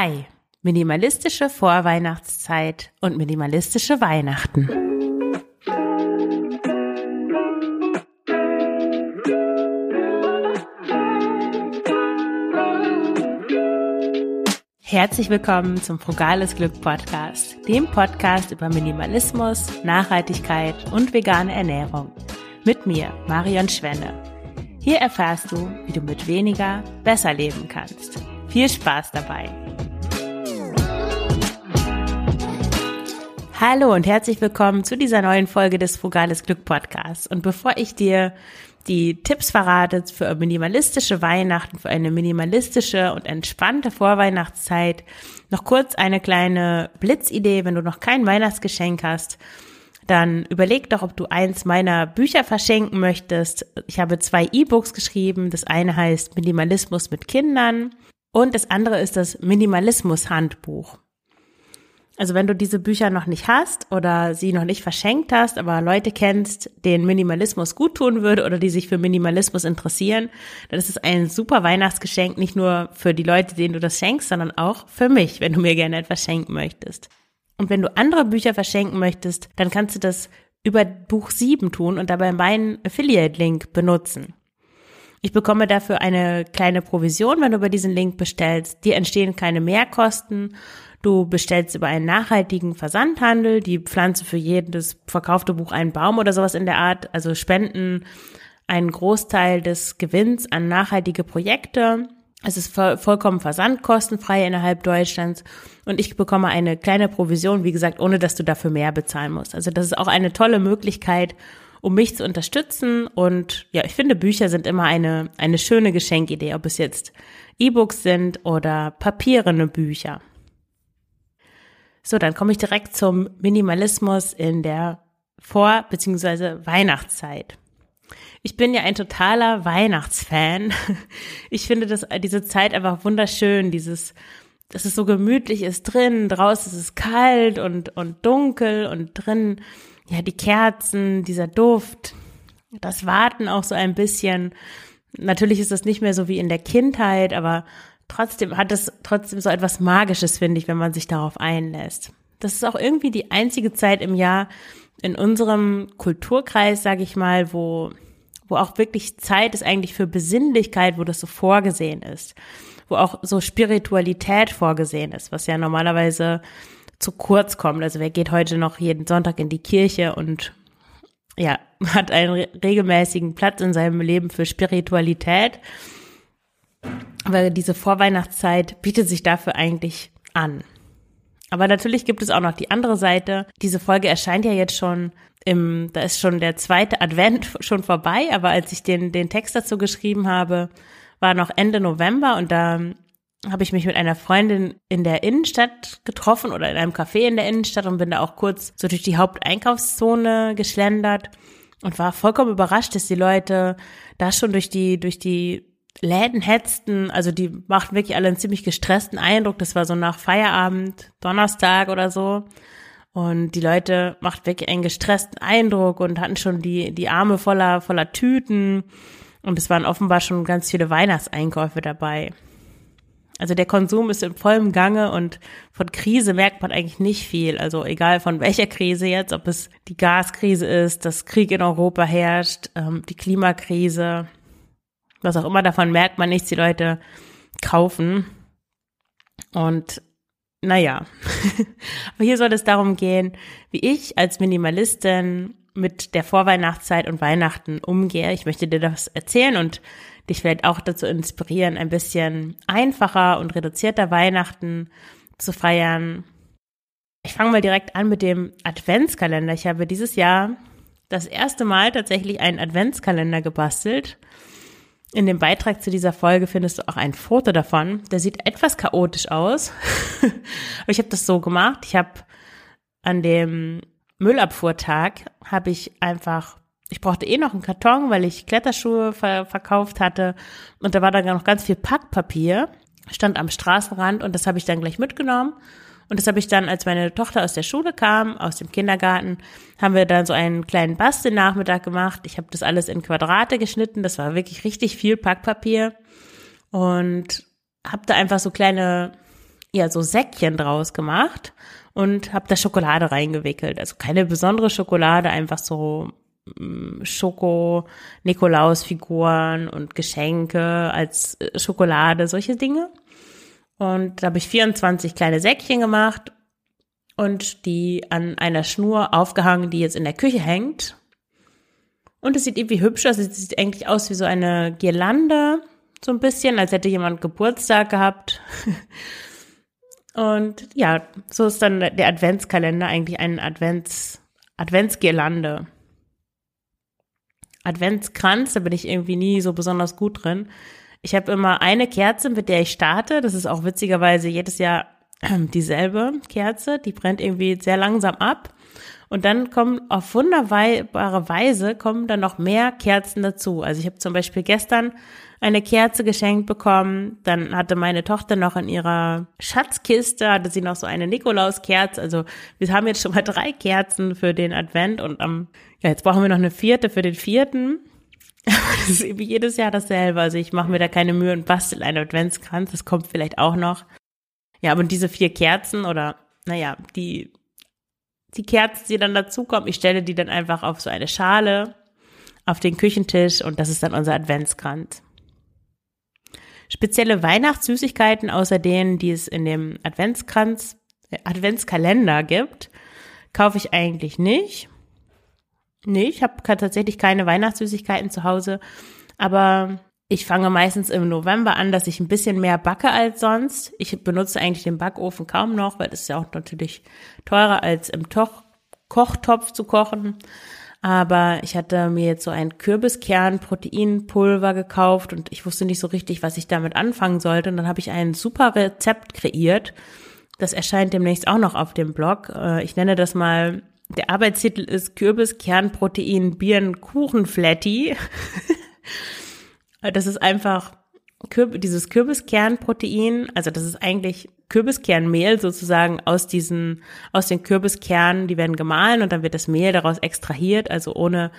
Hi, minimalistische Vorweihnachtszeit und minimalistische Weihnachten. Herzlich willkommen zum Frugales Glück Podcast, dem Podcast über Minimalismus, Nachhaltigkeit und vegane Ernährung. Mit mir, Marion Schwenne. Hier erfährst du, wie du mit weniger besser leben kannst. Viel Spaß dabei! Hallo und herzlich willkommen zu dieser neuen Folge des Frugales Glück Podcasts. Und bevor ich dir die Tipps verrate für minimalistische Weihnachten, für eine minimalistische und entspannte Vorweihnachtszeit, noch kurz eine kleine Blitzidee, wenn du noch kein Weihnachtsgeschenk hast, dann überleg doch, ob du eins meiner Bücher verschenken möchtest. Ich habe zwei E-Books geschrieben. Das eine heißt Minimalismus mit Kindern und das andere ist das Minimalismus Handbuch. Also wenn du diese Bücher noch nicht hast oder sie noch nicht verschenkt hast, aber Leute kennst, denen Minimalismus gut tun würde oder die sich für Minimalismus interessieren, dann ist es ein super Weihnachtsgeschenk, nicht nur für die Leute, denen du das schenkst, sondern auch für mich, wenn du mir gerne etwas schenken möchtest. Und wenn du andere Bücher verschenken möchtest, dann kannst du das über Buch 7 tun und dabei meinen Affiliate-Link benutzen. Ich bekomme dafür eine kleine Provision, wenn du über diesen Link bestellst. Dir entstehen keine Mehrkosten. Du bestellst über einen nachhaltigen Versandhandel, die pflanzen für jedes verkaufte Buch einen Baum oder sowas in der Art, also spenden einen Großteil des Gewinns an nachhaltige Projekte. Es ist vollkommen versandkostenfrei innerhalb Deutschlands und ich bekomme eine kleine Provision, wie gesagt, ohne dass du dafür mehr bezahlen musst. Also das ist auch eine tolle Möglichkeit, um mich zu unterstützen. Und ja, ich finde, Bücher sind immer eine, eine schöne Geschenkidee, ob es jetzt E-Books sind oder papierene Bücher. So, dann komme ich direkt zum Minimalismus in der Vor- bzw. Weihnachtszeit. Ich bin ja ein totaler Weihnachtsfan. Ich finde das, diese Zeit einfach wunderschön, dieses, dass es so gemütlich ist drin, draußen ist es kalt und, und dunkel und drin ja, die Kerzen, dieser Duft, das Warten auch so ein bisschen. Natürlich ist das nicht mehr so wie in der Kindheit, aber trotzdem hat es trotzdem so etwas Magisches, finde ich, wenn man sich darauf einlässt. Das ist auch irgendwie die einzige Zeit im Jahr in unserem Kulturkreis, sage ich mal, wo, wo auch wirklich Zeit ist eigentlich für Besinnlichkeit, wo das so vorgesehen ist, wo auch so Spiritualität vorgesehen ist, was ja normalerweise zu kurz kommt. Also wer geht heute noch jeden Sonntag in die Kirche und ja, hat einen regelmäßigen Platz in seinem Leben für Spiritualität. Weil diese Vorweihnachtszeit bietet sich dafür eigentlich an. Aber natürlich gibt es auch noch die andere Seite. Diese Folge erscheint ja jetzt schon im, da ist schon der zweite Advent schon vorbei, aber als ich den, den Text dazu geschrieben habe, war noch Ende November und da habe ich mich mit einer Freundin in der Innenstadt getroffen oder in einem Café in der Innenstadt und bin da auch kurz so durch die Haupteinkaufszone geschlendert und war vollkommen überrascht, dass die Leute da schon durch die, durch die Läden hetzten. Also die machten wirklich alle einen ziemlich gestressten Eindruck. Das war so nach Feierabend, Donnerstag oder so. Und die Leute machten wirklich einen gestressten Eindruck und hatten schon die, die Arme voller, voller Tüten. Und es waren offenbar schon ganz viele Weihnachtseinkäufe dabei. Also der Konsum ist im vollen Gange und von Krise merkt man eigentlich nicht viel. Also egal von welcher Krise jetzt, ob es die Gaskrise ist, dass Krieg in Europa herrscht, ähm, die Klimakrise, was auch immer davon merkt man nichts, die Leute kaufen. Und naja, aber hier soll es darum gehen, wie ich als Minimalistin mit der Vorweihnachtszeit und Weihnachten umgehe. Ich möchte dir das erzählen und dich vielleicht auch dazu inspirieren, ein bisschen einfacher und reduzierter Weihnachten zu feiern. Ich fange mal direkt an mit dem Adventskalender. Ich habe dieses Jahr das erste Mal tatsächlich einen Adventskalender gebastelt. In dem Beitrag zu dieser Folge findest du auch ein Foto davon. Der sieht etwas chaotisch aus. Aber ich habe das so gemacht. Ich habe an dem Müllabfuhrtag habe ich einfach ich brauchte eh noch einen Karton, weil ich Kletterschuhe ver verkauft hatte. Und da war dann noch ganz viel Packpapier, stand am Straßenrand und das habe ich dann gleich mitgenommen. Und das habe ich dann, als meine Tochter aus der Schule kam, aus dem Kindergarten, haben wir dann so einen kleinen Bastelnachmittag gemacht. Ich habe das alles in Quadrate geschnitten. Das war wirklich richtig viel Packpapier. Und habe da einfach so kleine ja so Säckchen draus gemacht und habe da Schokolade reingewickelt. Also keine besondere Schokolade, einfach so mm, Schoko, Nikolaus-Figuren und Geschenke als äh, Schokolade, solche Dinge. Und da habe ich 24 kleine Säckchen gemacht und die an einer Schnur aufgehangen, die jetzt in der Küche hängt. Und es sieht irgendwie hübsch aus. Es sieht eigentlich aus wie so eine Girlande, so ein bisschen, als hätte jemand Geburtstag gehabt. Und ja, so ist dann der Adventskalender eigentlich ein Advents, Adventsgirlande. Adventskranz, da bin ich irgendwie nie so besonders gut drin. Ich habe immer eine Kerze, mit der ich starte. Das ist auch witzigerweise jedes Jahr dieselbe Kerze. Die brennt irgendwie sehr langsam ab. Und dann kommen auf wunderbare Weise kommen dann noch mehr Kerzen dazu. Also ich habe zum Beispiel gestern eine Kerze geschenkt bekommen. Dann hatte meine Tochter noch in ihrer Schatzkiste, hatte sie noch so eine Nikolauskerze. Also wir haben jetzt schon mal drei Kerzen für den Advent und am, ja, jetzt brauchen wir noch eine vierte für den vierten. Das ist eben jedes Jahr dasselbe. Also ich mache mir da keine Mühe und bastel einen Adventskranz. Das kommt vielleicht auch noch. Ja, aber diese vier Kerzen oder, naja, die, die Kerzen, die dann dazukommen, ich stelle die dann einfach auf so eine Schale auf den Küchentisch und das ist dann unser Adventskranz. Spezielle Weihnachtssüßigkeiten außer denen, die es in dem Adventskranz, äh, Adventskalender gibt, kaufe ich eigentlich nicht. Nee, ich habe tatsächlich keine Weihnachtssüßigkeiten zu Hause, aber ich fange meistens im November an, dass ich ein bisschen mehr backe als sonst. Ich benutze eigentlich den Backofen kaum noch, weil es ist ja auch natürlich teurer als im Toch Kochtopf zu kochen. Aber ich hatte mir jetzt so ein Kürbiskern-Proteinpulver gekauft und ich wusste nicht so richtig, was ich damit anfangen sollte. Und dann habe ich ein super Rezept kreiert. Das erscheint demnächst auch noch auf dem Blog. Äh, ich nenne das mal, der Arbeitstitel ist Kürbiskernprotein Birnenkuchenflatty. das ist einfach dieses Kürbiskernprotein, also das ist eigentlich Kürbiskernmehl sozusagen aus diesen, aus den Kürbiskernen, die werden gemahlen und dann wird das Mehl daraus extrahiert, also ohne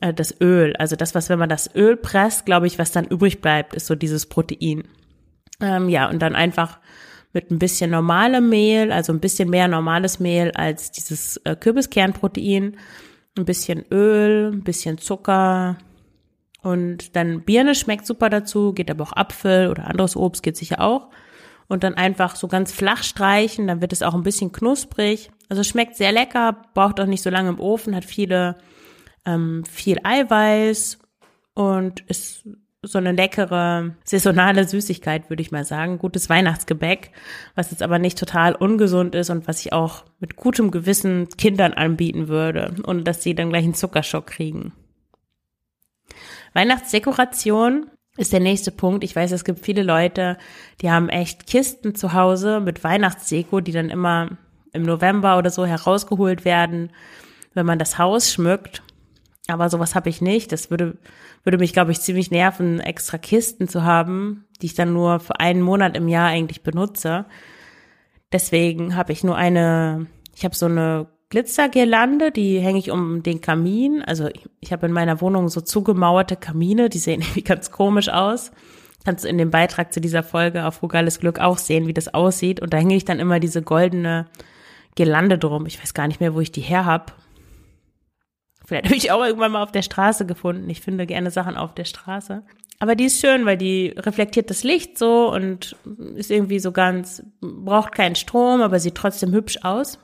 äh, das Öl. Also das, was, wenn man das Öl presst, glaube ich, was dann übrig bleibt, ist so dieses Protein. Ähm, ja, und dann einfach mit ein bisschen normalem Mehl, also ein bisschen mehr normales Mehl als dieses äh, Kürbiskernprotein, ein bisschen Öl, ein bisschen Zucker, und dann Birne schmeckt super dazu, geht aber auch Apfel oder anderes Obst geht sicher auch. Und dann einfach so ganz flach streichen, dann wird es auch ein bisschen knusprig. Also schmeckt sehr lecker, braucht auch nicht so lange im Ofen, hat viele, ähm, viel Eiweiß und ist so eine leckere, saisonale Süßigkeit, würde ich mal sagen. Gutes Weihnachtsgebäck, was jetzt aber nicht total ungesund ist und was ich auch mit gutem Gewissen Kindern anbieten würde, ohne dass sie dann gleich einen Zuckerschock kriegen. Weihnachtsdekoration ist der nächste Punkt. Ich weiß, es gibt viele Leute, die haben echt Kisten zu Hause mit Weihnachtsdeko, die dann immer im November oder so herausgeholt werden, wenn man das Haus schmückt. Aber sowas habe ich nicht. Das würde, würde mich, glaube ich, ziemlich nerven, extra Kisten zu haben, die ich dann nur für einen Monat im Jahr eigentlich benutze. Deswegen habe ich nur eine, ich habe so eine Glitzergirlande, die hänge ich um den Kamin. Also ich, ich habe in meiner Wohnung so zugemauerte Kamine, die sehen irgendwie ganz komisch aus. Kannst du in dem Beitrag zu dieser Folge auf Frugales Glück auch sehen, wie das aussieht. Und da hänge ich dann immer diese goldene Girlande drum. Ich weiß gar nicht mehr, wo ich die her hab. Vielleicht habe ich auch irgendwann mal auf der Straße gefunden. Ich finde gerne Sachen auf der Straße. Aber die ist schön, weil die reflektiert das Licht so und ist irgendwie so ganz, braucht keinen Strom, aber sieht trotzdem hübsch aus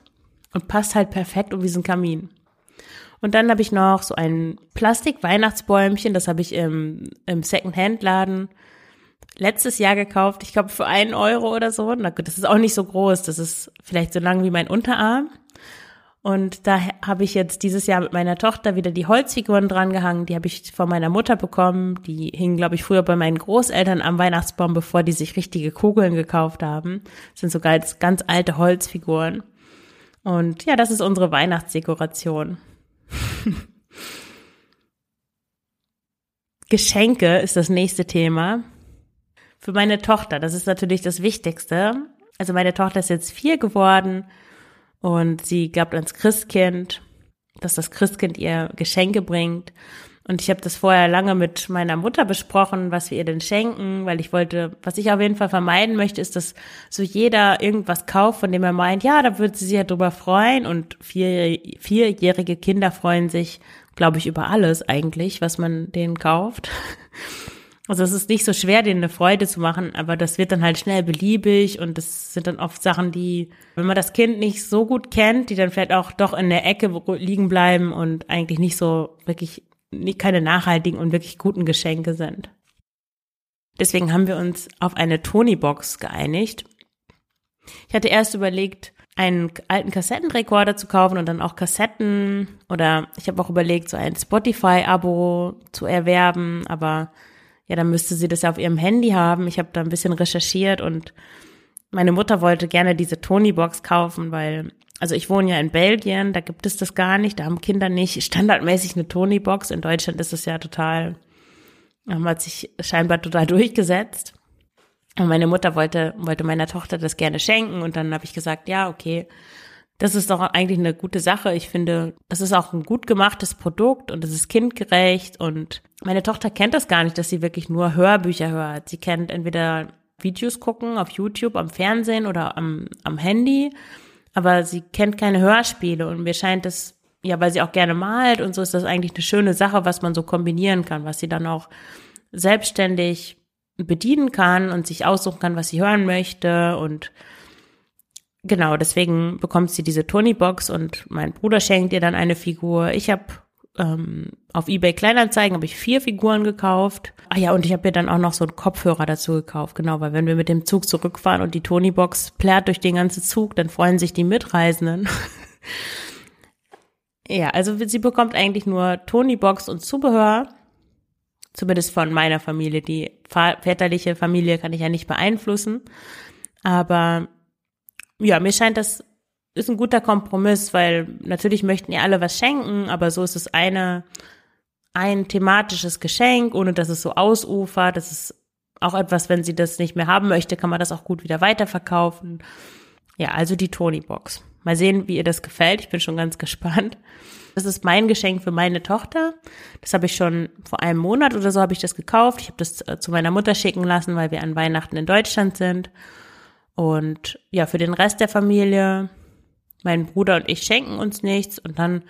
und passt halt perfekt um diesen Kamin. Und dann habe ich noch so ein Plastik-Weihnachtsbäumchen, das habe ich im, im Second-Hand-Laden letztes Jahr gekauft. Ich glaube für einen Euro oder so. Na gut, das ist auch nicht so groß. Das ist vielleicht so lang wie mein Unterarm. Und da habe ich jetzt dieses Jahr mit meiner Tochter wieder die Holzfiguren drangehangen. Die habe ich von meiner Mutter bekommen. Die hingen, glaube ich, früher bei meinen Großeltern am Weihnachtsbaum, bevor die sich richtige Kugeln gekauft haben. Das sind so ganz, ganz alte Holzfiguren. Und ja, das ist unsere Weihnachtsdekoration. Geschenke ist das nächste Thema. Für meine Tochter, das ist natürlich das Wichtigste. Also meine Tochter ist jetzt vier geworden und sie glaubt ans Christkind, dass das Christkind ihr Geschenke bringt. Und ich habe das vorher lange mit meiner Mutter besprochen, was wir ihr denn schenken, weil ich wollte, was ich auf jeden Fall vermeiden möchte, ist, dass so jeder irgendwas kauft, von dem er meint, ja, da würde sie sich ja drüber freuen. Und vier, vierjährige Kinder freuen sich, glaube ich, über alles eigentlich, was man denen kauft. Also es ist nicht so schwer, denen eine Freude zu machen, aber das wird dann halt schnell beliebig und das sind dann oft Sachen, die, wenn man das Kind nicht so gut kennt, die dann vielleicht auch doch in der Ecke liegen bleiben und eigentlich nicht so wirklich nicht keine nachhaltigen und wirklich guten Geschenke sind. Deswegen haben wir uns auf eine Tony-Box geeinigt. Ich hatte erst überlegt, einen alten Kassettenrekorder zu kaufen und dann auch Kassetten oder ich habe auch überlegt, so ein Spotify-Abo zu erwerben, aber ja, dann müsste sie das ja auf ihrem Handy haben. Ich habe da ein bisschen recherchiert und meine Mutter wollte gerne diese Tony-Box kaufen, weil also ich wohne ja in Belgien, da gibt es das gar nicht, da haben Kinder nicht standardmäßig eine Tony-Box. In Deutschland ist es ja total, hat sich scheinbar total durchgesetzt. Und meine Mutter wollte, wollte meiner Tochter das gerne schenken und dann habe ich gesagt, ja, okay, das ist doch eigentlich eine gute Sache. Ich finde, das ist auch ein gut gemachtes Produkt und es ist kindgerecht und meine Tochter kennt das gar nicht, dass sie wirklich nur Hörbücher hört. Sie kennt entweder Videos gucken auf YouTube, am Fernsehen oder am, am Handy aber sie kennt keine Hörspiele und mir scheint das, ja, weil sie auch gerne malt und so ist das eigentlich eine schöne Sache, was man so kombinieren kann, was sie dann auch selbstständig bedienen kann und sich aussuchen kann, was sie hören möchte und genau, deswegen bekommt sie diese Tony-Box und mein Bruder schenkt ihr dann eine Figur. Ich habe ähm, auf eBay Kleinanzeigen habe ich vier Figuren gekauft. Ah ja, und ich habe mir dann auch noch so einen Kopfhörer dazu gekauft, genau, weil wenn wir mit dem Zug zurückfahren und die Tony-Box plärt durch den ganzen Zug, dann freuen sich die Mitreisenden. ja, also sie bekommt eigentlich nur Tony-Box und Zubehör. Zumindest von meiner Familie. Die väterliche Familie kann ich ja nicht beeinflussen. Aber ja, mir scheint das ist ein guter Kompromiss, weil natürlich möchten ihr alle was schenken, aber so ist es eine, ein thematisches Geschenk, ohne dass es so ausufert. Das ist auch etwas, wenn sie das nicht mehr haben möchte, kann man das auch gut wieder weiterverkaufen. Ja, also die Tony-Box. Mal sehen, wie ihr das gefällt. Ich bin schon ganz gespannt. Das ist mein Geschenk für meine Tochter. Das habe ich schon vor einem Monat oder so habe ich das gekauft. Ich habe das äh, zu meiner Mutter schicken lassen, weil wir an Weihnachten in Deutschland sind. Und ja, für den Rest der Familie mein Bruder und ich schenken uns nichts und dann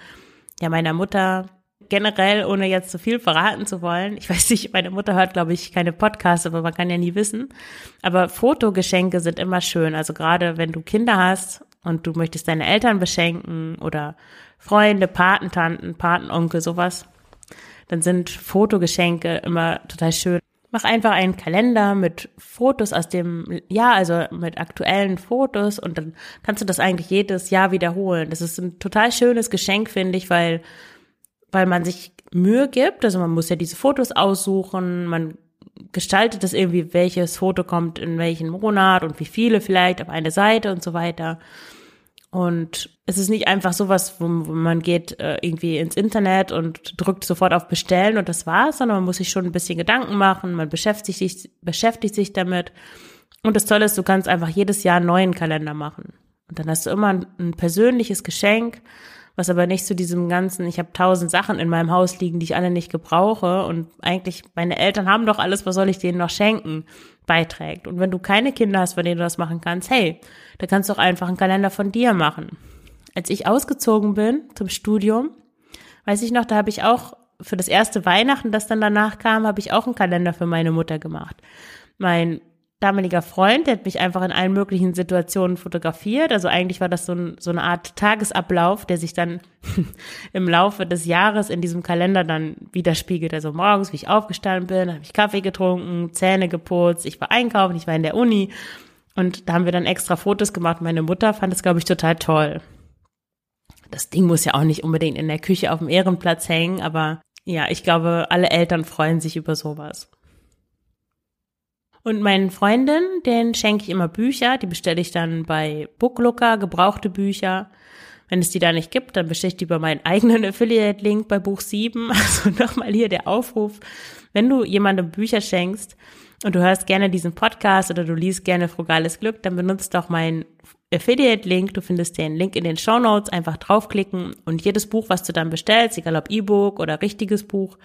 ja meiner Mutter generell, ohne jetzt zu viel verraten zu wollen. Ich weiß nicht, meine Mutter hört, glaube ich, keine Podcasts, aber man kann ja nie wissen. Aber Fotogeschenke sind immer schön. Also gerade wenn du Kinder hast und du möchtest deine Eltern beschenken oder Freunde, Patentanten, Patenonkel, sowas, dann sind Fotogeschenke immer total schön. Mach einfach einen Kalender mit Fotos aus dem Jahr, also mit aktuellen Fotos und dann kannst du das eigentlich jedes Jahr wiederholen. Das ist ein total schönes Geschenk, finde ich, weil, weil man sich Mühe gibt. Also man muss ja diese Fotos aussuchen, man gestaltet das irgendwie, welches Foto kommt in welchen Monat und wie viele vielleicht auf eine Seite und so weiter. Und es ist nicht einfach sowas, wo, man geht äh, irgendwie ins Internet und drückt sofort auf Bestellen und das war's, sondern man muss sich schon ein bisschen Gedanken machen, man beschäftigt sich, beschäftigt sich damit. Und das Tolle ist, du kannst einfach jedes Jahr einen neuen Kalender machen. Und dann hast du immer ein persönliches Geschenk, was aber nicht zu diesem ganzen, ich habe tausend Sachen in meinem Haus liegen, die ich alle nicht gebrauche und eigentlich, meine Eltern haben doch alles, was soll ich denen noch schenken? beiträgt. Und wenn du keine Kinder hast, bei denen du das machen kannst, hey, da kannst du auch einfach einen Kalender von dir machen. Als ich ausgezogen bin zum Studium, weiß ich noch, da habe ich auch für das erste Weihnachten, das dann danach kam, habe ich auch einen Kalender für meine Mutter gemacht. Mein damaliger Freund, der hat mich einfach in allen möglichen Situationen fotografiert. Also eigentlich war das so, ein, so eine Art Tagesablauf, der sich dann im Laufe des Jahres in diesem Kalender dann widerspiegelt. Also morgens, wie ich aufgestanden bin, habe ich Kaffee getrunken, Zähne geputzt, ich war einkaufen, ich war in der Uni. Und da haben wir dann extra Fotos gemacht. Meine Mutter fand es, glaube ich, total toll. Das Ding muss ja auch nicht unbedingt in der Küche auf dem Ehrenplatz hängen, aber ja, ich glaube, alle Eltern freuen sich über sowas. Und meinen Freundinnen, denen schenke ich immer Bücher, die bestelle ich dann bei Booklooker, gebrauchte Bücher. Wenn es die da nicht gibt, dann bestelle ich die über meinen eigenen Affiliate-Link bei Buch 7. Also nochmal hier der Aufruf, wenn du jemandem Bücher schenkst und du hörst gerne diesen Podcast oder du liest gerne Frugales Glück, dann benutzt doch meinen Affiliate-Link. Du findest den Link in den Show Notes. Einfach draufklicken und jedes Buch, was du dann bestellst, egal ob E-Book oder richtiges Buch,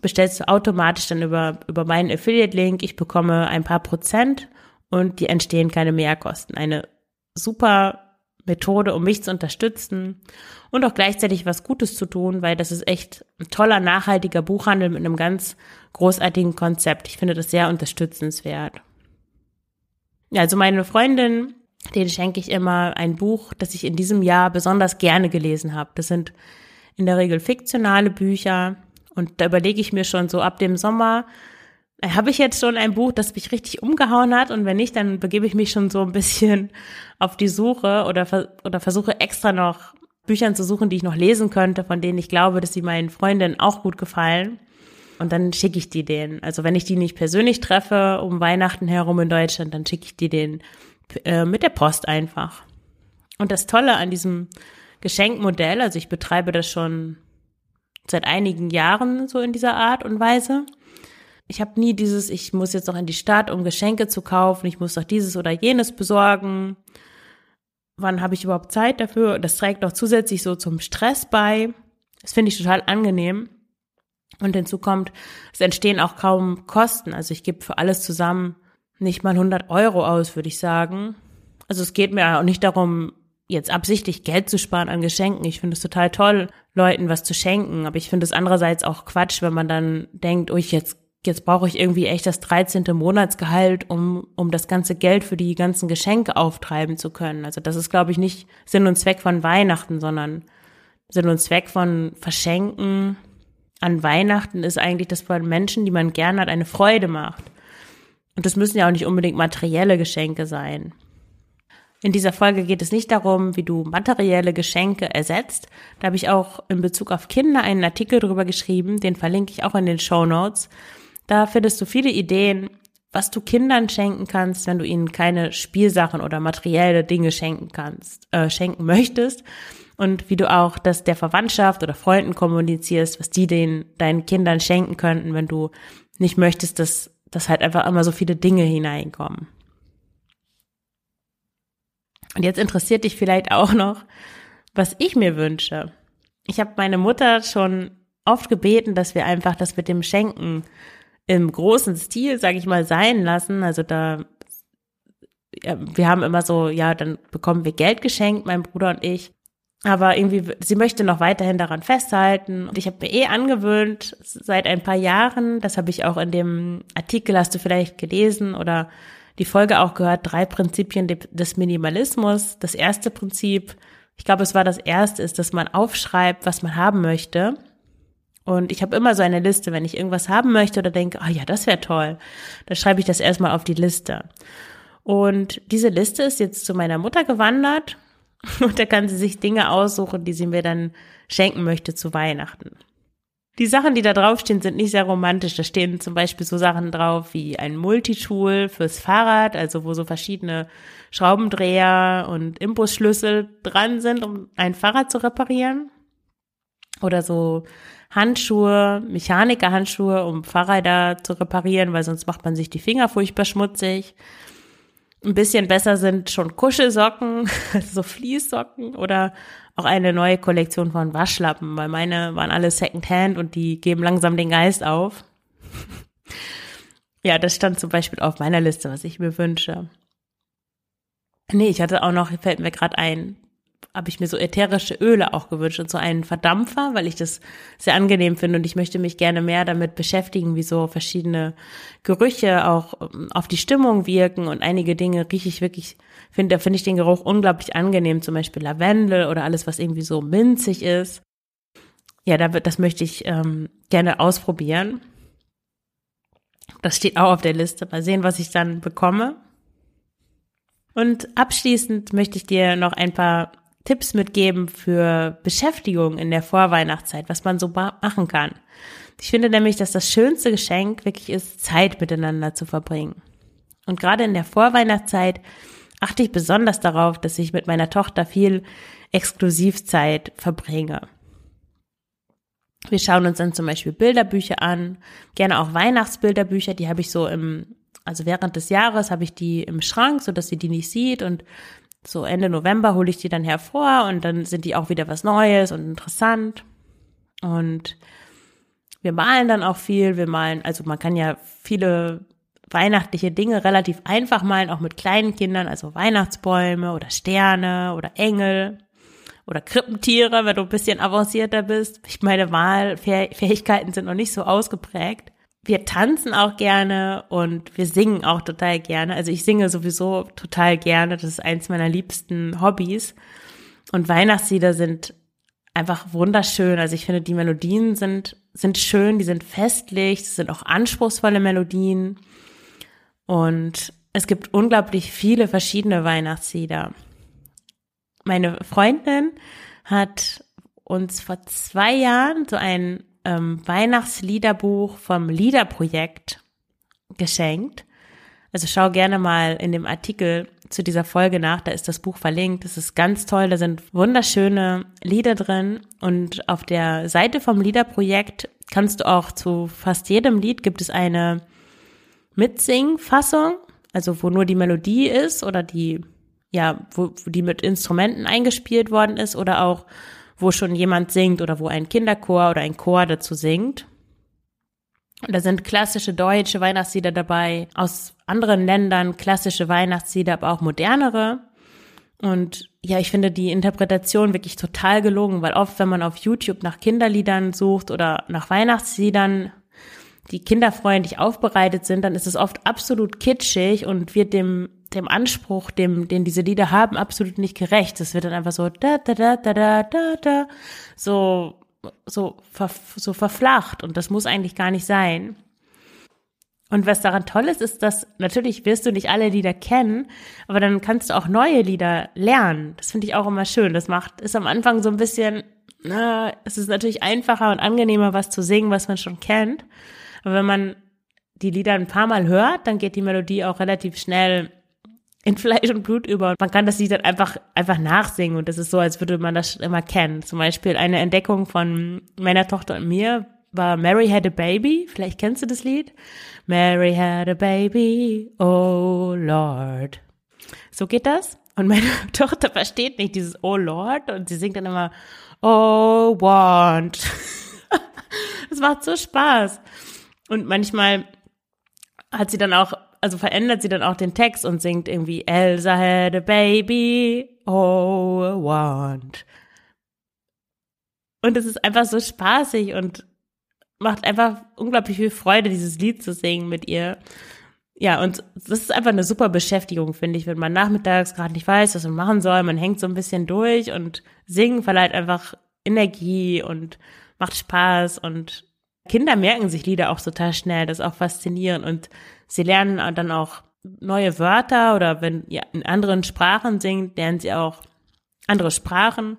bestellst du automatisch dann über, über meinen Affiliate-Link. Ich bekomme ein paar Prozent und die entstehen keine Mehrkosten. Eine super Methode, um mich zu unterstützen und auch gleichzeitig was Gutes zu tun, weil das ist echt ein toller, nachhaltiger Buchhandel mit einem ganz großartigen Konzept. Ich finde das sehr unterstützenswert. Ja, also meine Freundin, den schenke ich immer ein Buch, das ich in diesem Jahr besonders gerne gelesen habe. Das sind in der Regel fiktionale Bücher und da überlege ich mir schon so ab dem Sommer, habe ich jetzt schon ein Buch, das mich richtig umgehauen hat und wenn nicht, dann begebe ich mich schon so ein bisschen auf die Suche oder, oder versuche extra noch Büchern zu suchen, die ich noch lesen könnte, von denen ich glaube, dass sie meinen Freundinnen auch gut gefallen. Und dann schicke ich die denen. Also wenn ich die nicht persönlich treffe um Weihnachten herum in Deutschland, dann schicke ich die denen äh, mit der Post einfach. Und das Tolle an diesem Geschenkmodell, also ich betreibe das schon seit einigen Jahren so in dieser Art und Weise, ich habe nie dieses, ich muss jetzt noch in die Stadt, um Geschenke zu kaufen, ich muss doch dieses oder jenes besorgen. Wann habe ich überhaupt Zeit dafür? Das trägt auch zusätzlich so zum Stress bei. Das finde ich total angenehm. Und hinzu kommt, es entstehen auch kaum Kosten. Also ich gebe für alles zusammen nicht mal 100 Euro aus, würde ich sagen. Also es geht mir auch nicht darum, jetzt absichtlich Geld zu sparen an Geschenken. Ich finde es total toll, Leuten was zu schenken. Aber ich finde es andererseits auch Quatsch, wenn man dann denkt, oh, ich jetzt jetzt brauche ich irgendwie echt das 13. Monatsgehalt, um, um das ganze Geld für die ganzen Geschenke auftreiben zu können. Also das ist, glaube ich, nicht Sinn und Zweck von Weihnachten, sondern Sinn und Zweck von Verschenken an Weihnachten ist eigentlich, dass man Menschen, die man gern hat, eine Freude macht. Und das müssen ja auch nicht unbedingt materielle Geschenke sein. In dieser Folge geht es nicht darum, wie du materielle Geschenke ersetzt. Da habe ich auch in Bezug auf Kinder einen Artikel drüber geschrieben, den verlinke ich auch in den Show Notes. Da findest du viele Ideen, was du Kindern schenken kannst, wenn du ihnen keine Spielsachen oder materielle Dinge schenken kannst, äh, schenken möchtest. Und wie du auch das der Verwandtschaft oder Freunden kommunizierst, was die den deinen Kindern schenken könnten, wenn du nicht möchtest, dass, dass halt einfach immer so viele Dinge hineinkommen. Und jetzt interessiert dich vielleicht auch noch, was ich mir wünsche. Ich habe meine Mutter schon oft gebeten, dass wir einfach das mit dem Schenken im großen Stil, sage ich mal, sein lassen. Also da, ja, wir haben immer so, ja, dann bekommen wir Geld geschenkt, mein Bruder und ich. Aber irgendwie, sie möchte noch weiterhin daran festhalten. Und ich habe mir eh angewöhnt, seit ein paar Jahren, das habe ich auch in dem Artikel, hast du vielleicht gelesen oder die Folge auch gehört, drei Prinzipien des Minimalismus. Das erste Prinzip, ich glaube, es war das erste, ist, dass man aufschreibt, was man haben möchte. Und ich habe immer so eine Liste, wenn ich irgendwas haben möchte oder denke, ah oh ja, das wäre toll, dann schreibe ich das erstmal auf die Liste. Und diese Liste ist jetzt zu meiner Mutter gewandert und da kann sie sich Dinge aussuchen, die sie mir dann schenken möchte zu Weihnachten. Die Sachen, die da draufstehen, sind nicht sehr romantisch. Da stehen zum Beispiel so Sachen drauf wie ein Multitool fürs Fahrrad, also wo so verschiedene Schraubendreher und Imbusschlüssel dran sind, um ein Fahrrad zu reparieren. Oder so Handschuhe, Mechanikerhandschuhe, um Fahrräder zu reparieren, weil sonst macht man sich die Finger furchtbar schmutzig. Ein bisschen besser sind schon Kuschelsocken, so Fließsocken oder auch eine neue Kollektion von Waschlappen, weil meine waren alle Secondhand und die geben langsam den Geist auf. ja, das stand zum Beispiel auf meiner Liste, was ich mir wünsche. Nee, ich hatte auch noch, fällt mir gerade ein, habe ich mir so ätherische Öle auch gewünscht und so einen Verdampfer, weil ich das sehr angenehm finde und ich möchte mich gerne mehr damit beschäftigen, wie so verschiedene Gerüche auch ähm, auf die Stimmung wirken und einige Dinge rieche ich wirklich, finde, da finde ich den Geruch unglaublich angenehm, zum Beispiel Lavendel oder alles, was irgendwie so minzig ist. Ja, da wird, das möchte ich ähm, gerne ausprobieren. Das steht auch auf der Liste. Mal sehen, was ich dann bekomme. Und abschließend möchte ich dir noch ein paar Tipps mitgeben für Beschäftigung in der Vorweihnachtszeit, was man so machen kann. Ich finde nämlich, dass das schönste Geschenk wirklich ist, Zeit miteinander zu verbringen. Und gerade in der Vorweihnachtszeit achte ich besonders darauf, dass ich mit meiner Tochter viel Exklusivzeit verbringe. Wir schauen uns dann zum Beispiel Bilderbücher an, gerne auch Weihnachtsbilderbücher, die habe ich so im also während des Jahres habe ich die im Schrank, so dass sie die nicht sieht und so Ende November hole ich die dann hervor und dann sind die auch wieder was Neues und interessant. Und wir malen dann auch viel. Wir malen, also man kann ja viele weihnachtliche Dinge relativ einfach malen, auch mit kleinen Kindern, also Weihnachtsbäume oder Sterne oder Engel oder Krippentiere, wenn du ein bisschen avancierter bist. Ich meine, Malfähigkeiten sind noch nicht so ausgeprägt. Wir tanzen auch gerne und wir singen auch total gerne. Also ich singe sowieso total gerne. Das ist eins meiner liebsten Hobbys. Und Weihnachtslieder sind einfach wunderschön. Also ich finde, die Melodien sind, sind schön, die sind festlich, es sind auch anspruchsvolle Melodien. Und es gibt unglaublich viele verschiedene Weihnachtslieder. Meine Freundin hat uns vor zwei Jahren so ein ähm, Weihnachtsliederbuch vom Liederprojekt geschenkt. Also schau gerne mal in dem Artikel zu dieser Folge nach, da ist das Buch verlinkt. Das ist ganz toll, da sind wunderschöne Lieder drin und auf der Seite vom Liederprojekt kannst du auch zu fast jedem Lied gibt es eine Mitsing-Fassung, also wo nur die Melodie ist oder die, ja, wo, wo die mit Instrumenten eingespielt worden ist oder auch wo schon jemand singt oder wo ein Kinderchor oder ein Chor dazu singt. Da sind klassische deutsche Weihnachtslieder dabei, aus anderen Ländern klassische Weihnachtslieder, aber auch modernere. Und ja, ich finde die Interpretation wirklich total gelungen, weil oft, wenn man auf YouTube nach Kinderliedern sucht oder nach Weihnachtsliedern, die kinderfreundlich aufbereitet sind, dann ist es oft absolut kitschig und wird dem, dem Anspruch, dem, den diese Lieder haben, absolut nicht gerecht. Es wird dann einfach so da, da, da, da, da, da, da, so so, ver, so verflacht und das muss eigentlich gar nicht sein. Und was daran toll ist, ist, dass natürlich wirst du nicht alle Lieder kennen, aber dann kannst du auch neue Lieder lernen. Das finde ich auch immer schön. Das macht, ist am Anfang so ein bisschen, na, es ist natürlich einfacher und angenehmer, was zu singen, was man schon kennt. Aber wenn man die Lieder ein paar Mal hört, dann geht die Melodie auch relativ schnell in Fleisch und Blut über. Man kann das Lied dann einfach, einfach nachsingen und das ist so, als würde man das immer kennen. Zum Beispiel eine Entdeckung von meiner Tochter und mir war Mary Had a Baby. Vielleicht kennst du das Lied? Mary had a baby, oh Lord. So geht das. Und meine Tochter versteht nicht dieses Oh Lord und sie singt dann immer Oh Want. das macht so Spaß. Und manchmal hat sie dann auch also verändert sie dann auch den Text und singt irgendwie Elsa had a baby, oh, a want. Und es ist einfach so spaßig und macht einfach unglaublich viel Freude, dieses Lied zu singen mit ihr. Ja, und das ist einfach eine super Beschäftigung, finde ich, wenn man nachmittags gerade nicht weiß, was man machen soll. Man hängt so ein bisschen durch und singen verleiht einfach Energie und macht Spaß und Kinder merken sich Lieder auch total schnell, das ist auch faszinierend und sie lernen dann auch neue Wörter oder wenn ihr in anderen Sprachen singt, lernen sie auch andere Sprachen.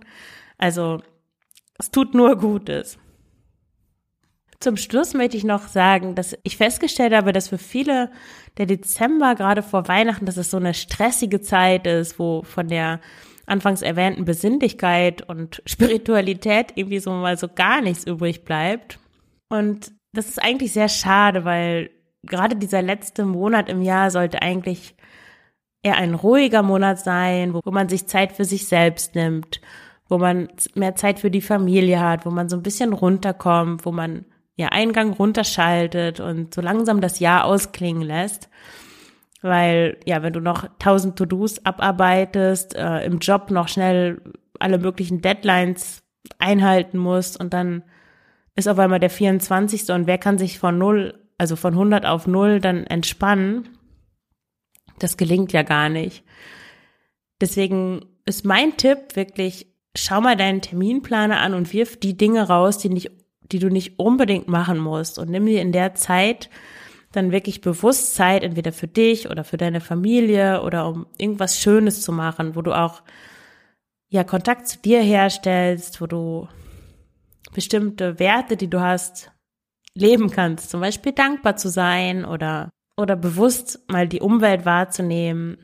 Also es tut nur Gutes. Zum Schluss möchte ich noch sagen, dass ich festgestellt habe, dass für viele der Dezember gerade vor Weihnachten, dass es so eine stressige Zeit ist, wo von der anfangs erwähnten Besinnlichkeit und Spiritualität irgendwie so mal so gar nichts übrig bleibt. Und das ist eigentlich sehr schade, weil gerade dieser letzte Monat im Jahr sollte eigentlich eher ein ruhiger Monat sein, wo, man sich Zeit für sich selbst nimmt, wo man mehr Zeit für die Familie hat, wo man so ein bisschen runterkommt, wo man ja Eingang runterschaltet und so langsam das Jahr ausklingen lässt. Weil, ja, wenn du noch tausend To-Dos abarbeitest, äh, im Job noch schnell alle möglichen Deadlines einhalten musst und dann ist auf einmal der 24. und wer kann sich von null, also von 100 auf null dann entspannen? Das gelingt ja gar nicht. Deswegen ist mein Tipp wirklich, schau mal deinen Terminplaner an und wirf die Dinge raus, die nicht, die du nicht unbedingt machen musst und nimm dir in der Zeit dann wirklich bewusst Zeit, entweder für dich oder für deine Familie oder um irgendwas Schönes zu machen, wo du auch ja Kontakt zu dir herstellst, wo du bestimmte Werte, die du hast, leben kannst. Zum Beispiel dankbar zu sein oder, oder bewusst mal die Umwelt wahrzunehmen.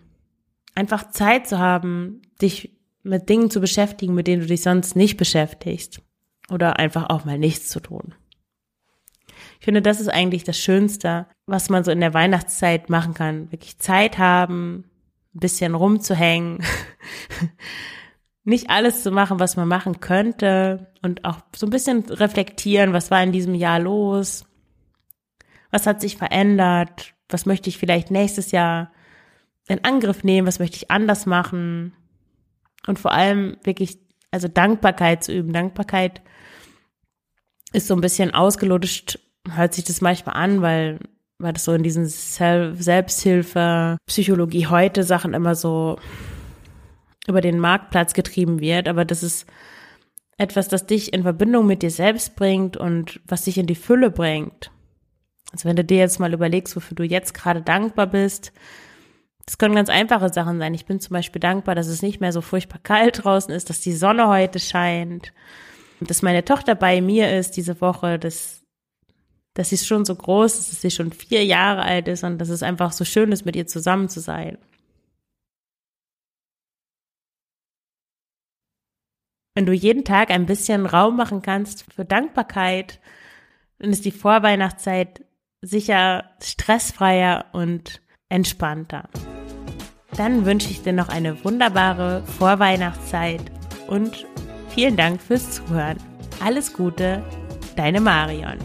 Einfach Zeit zu haben, dich mit Dingen zu beschäftigen, mit denen du dich sonst nicht beschäftigst. Oder einfach auch mal nichts zu tun. Ich finde, das ist eigentlich das Schönste, was man so in der Weihnachtszeit machen kann. Wirklich Zeit haben, ein bisschen rumzuhängen, nicht alles zu machen, was man machen könnte und auch so ein bisschen reflektieren, was war in diesem Jahr los, was hat sich verändert, was möchte ich vielleicht nächstes Jahr in Angriff nehmen, was möchte ich anders machen? Und vor allem wirklich, also Dankbarkeit zu üben. Dankbarkeit ist so ein bisschen ausgelutscht, hört sich das manchmal an, weil, weil das so in diesen Selbsthilfe, Psychologie heute Sachen immer so über den Marktplatz getrieben wird, aber das ist etwas, das dich in Verbindung mit dir selbst bringt und was dich in die Fülle bringt. Also wenn du dir jetzt mal überlegst, wofür du jetzt gerade dankbar bist, das können ganz einfache Sachen sein. Ich bin zum Beispiel dankbar, dass es nicht mehr so furchtbar kalt draußen ist, dass die Sonne heute scheint, dass meine Tochter bei mir ist diese Woche, dass, dass sie schon so groß ist, dass sie schon vier Jahre alt ist und dass es einfach so schön ist, mit ihr zusammen zu sein. Wenn du jeden Tag ein bisschen Raum machen kannst für Dankbarkeit, dann ist die Vorweihnachtszeit sicher stressfreier und entspannter. Dann wünsche ich dir noch eine wunderbare Vorweihnachtszeit und vielen Dank fürs Zuhören. Alles Gute, deine Marion.